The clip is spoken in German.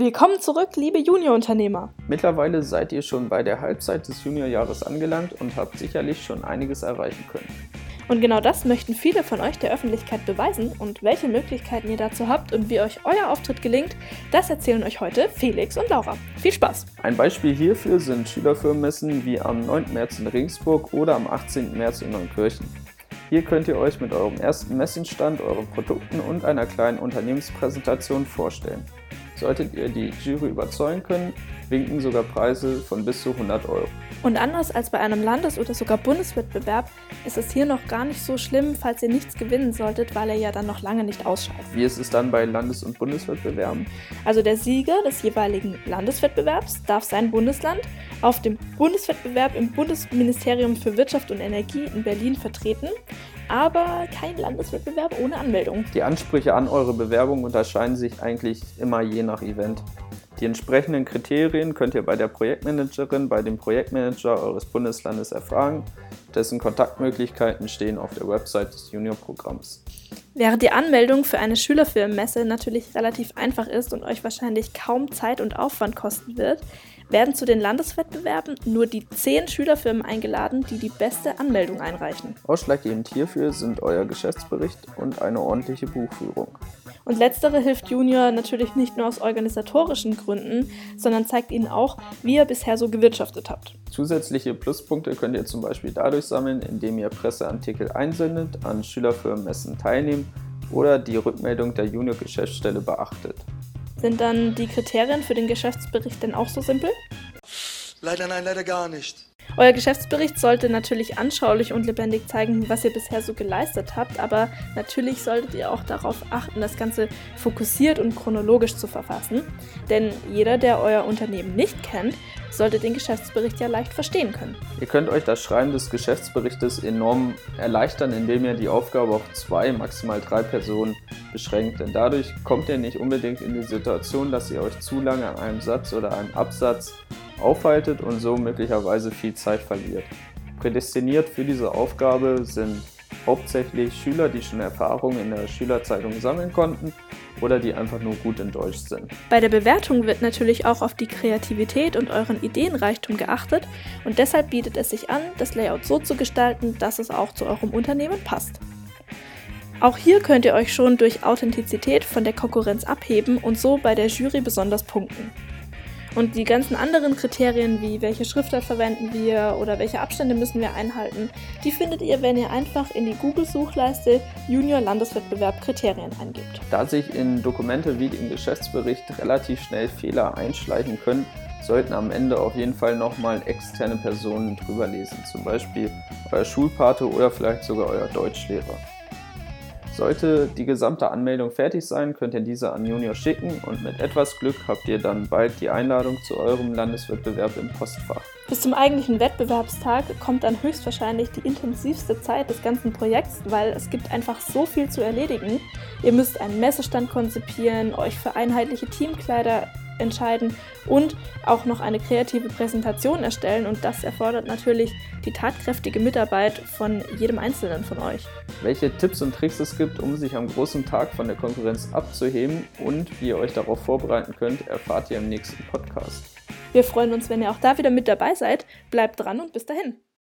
Willkommen zurück, liebe Juniorunternehmer. Mittlerweile seid ihr schon bei der Halbzeit des Juniorjahres angelangt und habt sicherlich schon einiges erreichen können. Und genau das möchten viele von euch der Öffentlichkeit beweisen und welche Möglichkeiten ihr dazu habt und wie euch euer Auftritt gelingt, das erzählen euch heute Felix und Laura. Viel Spaß! Ein Beispiel hierfür sind Schülerfirmenmessen wie am 9. März in Regensburg oder am 18. März in Neunkirchen. Hier könnt ihr euch mit eurem ersten Messenstand, euren Produkten und einer kleinen Unternehmenspräsentation vorstellen. Solltet ihr die Jury überzeugen können, winken sogar Preise von bis zu 100 Euro. Und anders als bei einem Landes- oder sogar Bundeswettbewerb ist es hier noch gar nicht so schlimm, falls ihr nichts gewinnen solltet, weil er ja dann noch lange nicht ausscheidet. Wie ist es dann bei Landes- und Bundeswettbewerben? Also der Sieger des jeweiligen Landeswettbewerbs darf sein Bundesland auf dem Bundeswettbewerb im Bundesministerium für Wirtschaft und Energie in Berlin vertreten aber kein Landeswettbewerb ohne Anmeldung. Die Ansprüche an eure Bewerbung unterscheiden sich eigentlich immer je nach Event. Die entsprechenden Kriterien könnt ihr bei der Projektmanagerin, bei dem Projektmanager eures Bundeslandes erfragen. Dessen Kontaktmöglichkeiten stehen auf der Website des Juniorprogramms. Während die Anmeldung für eine Schülerfilmmesse natürlich relativ einfach ist und euch wahrscheinlich kaum Zeit und Aufwand kosten wird, werden zu den Landeswettbewerben nur die zehn Schülerfirmen eingeladen, die die beste Anmeldung einreichen. Ausschlaggebend hierfür sind euer Geschäftsbericht und eine ordentliche Buchführung. Und letztere hilft Junior natürlich nicht nur aus organisatorischen Gründen, sondern zeigt ihnen auch, wie ihr bisher so gewirtschaftet habt. Zusätzliche Pluspunkte könnt ihr zum Beispiel dadurch sammeln, indem ihr Presseartikel einsendet, an Schülerfirmenmessen teilnehmt oder die Rückmeldung der Junior-Geschäftsstelle beachtet. Sind dann die Kriterien für den Geschäftsbericht denn auch so simpel? Leider nein, leider gar nicht. Euer Geschäftsbericht sollte natürlich anschaulich und lebendig zeigen, was ihr bisher so geleistet habt, aber natürlich solltet ihr auch darauf achten, das Ganze fokussiert und chronologisch zu verfassen. Denn jeder, der euer Unternehmen nicht kennt, sollte den Geschäftsbericht ja leicht verstehen können. Ihr könnt euch das Schreiben des Geschäftsberichtes enorm erleichtern, indem ihr die Aufgabe auf zwei, maximal drei Personen beschränkt. Denn dadurch kommt ihr nicht unbedingt in die Situation, dass ihr euch zu lange an einem Satz oder einem Absatz aufhaltet und so möglicherweise viel Zeit verliert. Prädestiniert für diese Aufgabe sind hauptsächlich Schüler, die schon Erfahrungen in der Schülerzeitung sammeln konnten oder die einfach nur gut in Deutsch sind. Bei der Bewertung wird natürlich auch auf die Kreativität und euren Ideenreichtum geachtet und deshalb bietet es sich an, das Layout so zu gestalten, dass es auch zu eurem Unternehmen passt. Auch hier könnt ihr euch schon durch Authentizität von der Konkurrenz abheben und so bei der Jury besonders punkten. Und die ganzen anderen Kriterien, wie welche Schriftart verwenden wir oder welche Abstände müssen wir einhalten, die findet ihr, wenn ihr einfach in die Google-Suchleiste Junior Landeswettbewerb Kriterien eingibt. Da sich in Dokumente wie im Geschäftsbericht relativ schnell Fehler einschleichen können, sollten am Ende auf jeden Fall nochmal externe Personen drüber lesen, zum Beispiel euer Schulpate oder vielleicht sogar euer Deutschlehrer. Sollte die gesamte Anmeldung fertig sein, könnt ihr diese an Junior schicken und mit etwas Glück habt ihr dann bald die Einladung zu eurem Landeswettbewerb im Postfach. Bis zum eigentlichen Wettbewerbstag kommt dann höchstwahrscheinlich die intensivste Zeit des ganzen Projekts, weil es gibt einfach so viel zu erledigen. Ihr müsst einen Messestand konzipieren, euch für einheitliche Teamkleider entscheiden und auch noch eine kreative Präsentation erstellen. Und das erfordert natürlich die tatkräftige Mitarbeit von jedem Einzelnen von euch. Welche Tipps und Tricks es gibt, um sich am großen Tag von der Konkurrenz abzuheben und wie ihr euch darauf vorbereiten könnt, erfahrt ihr im nächsten Podcast. Wir freuen uns, wenn ihr auch da wieder mit dabei seid. Bleibt dran und bis dahin.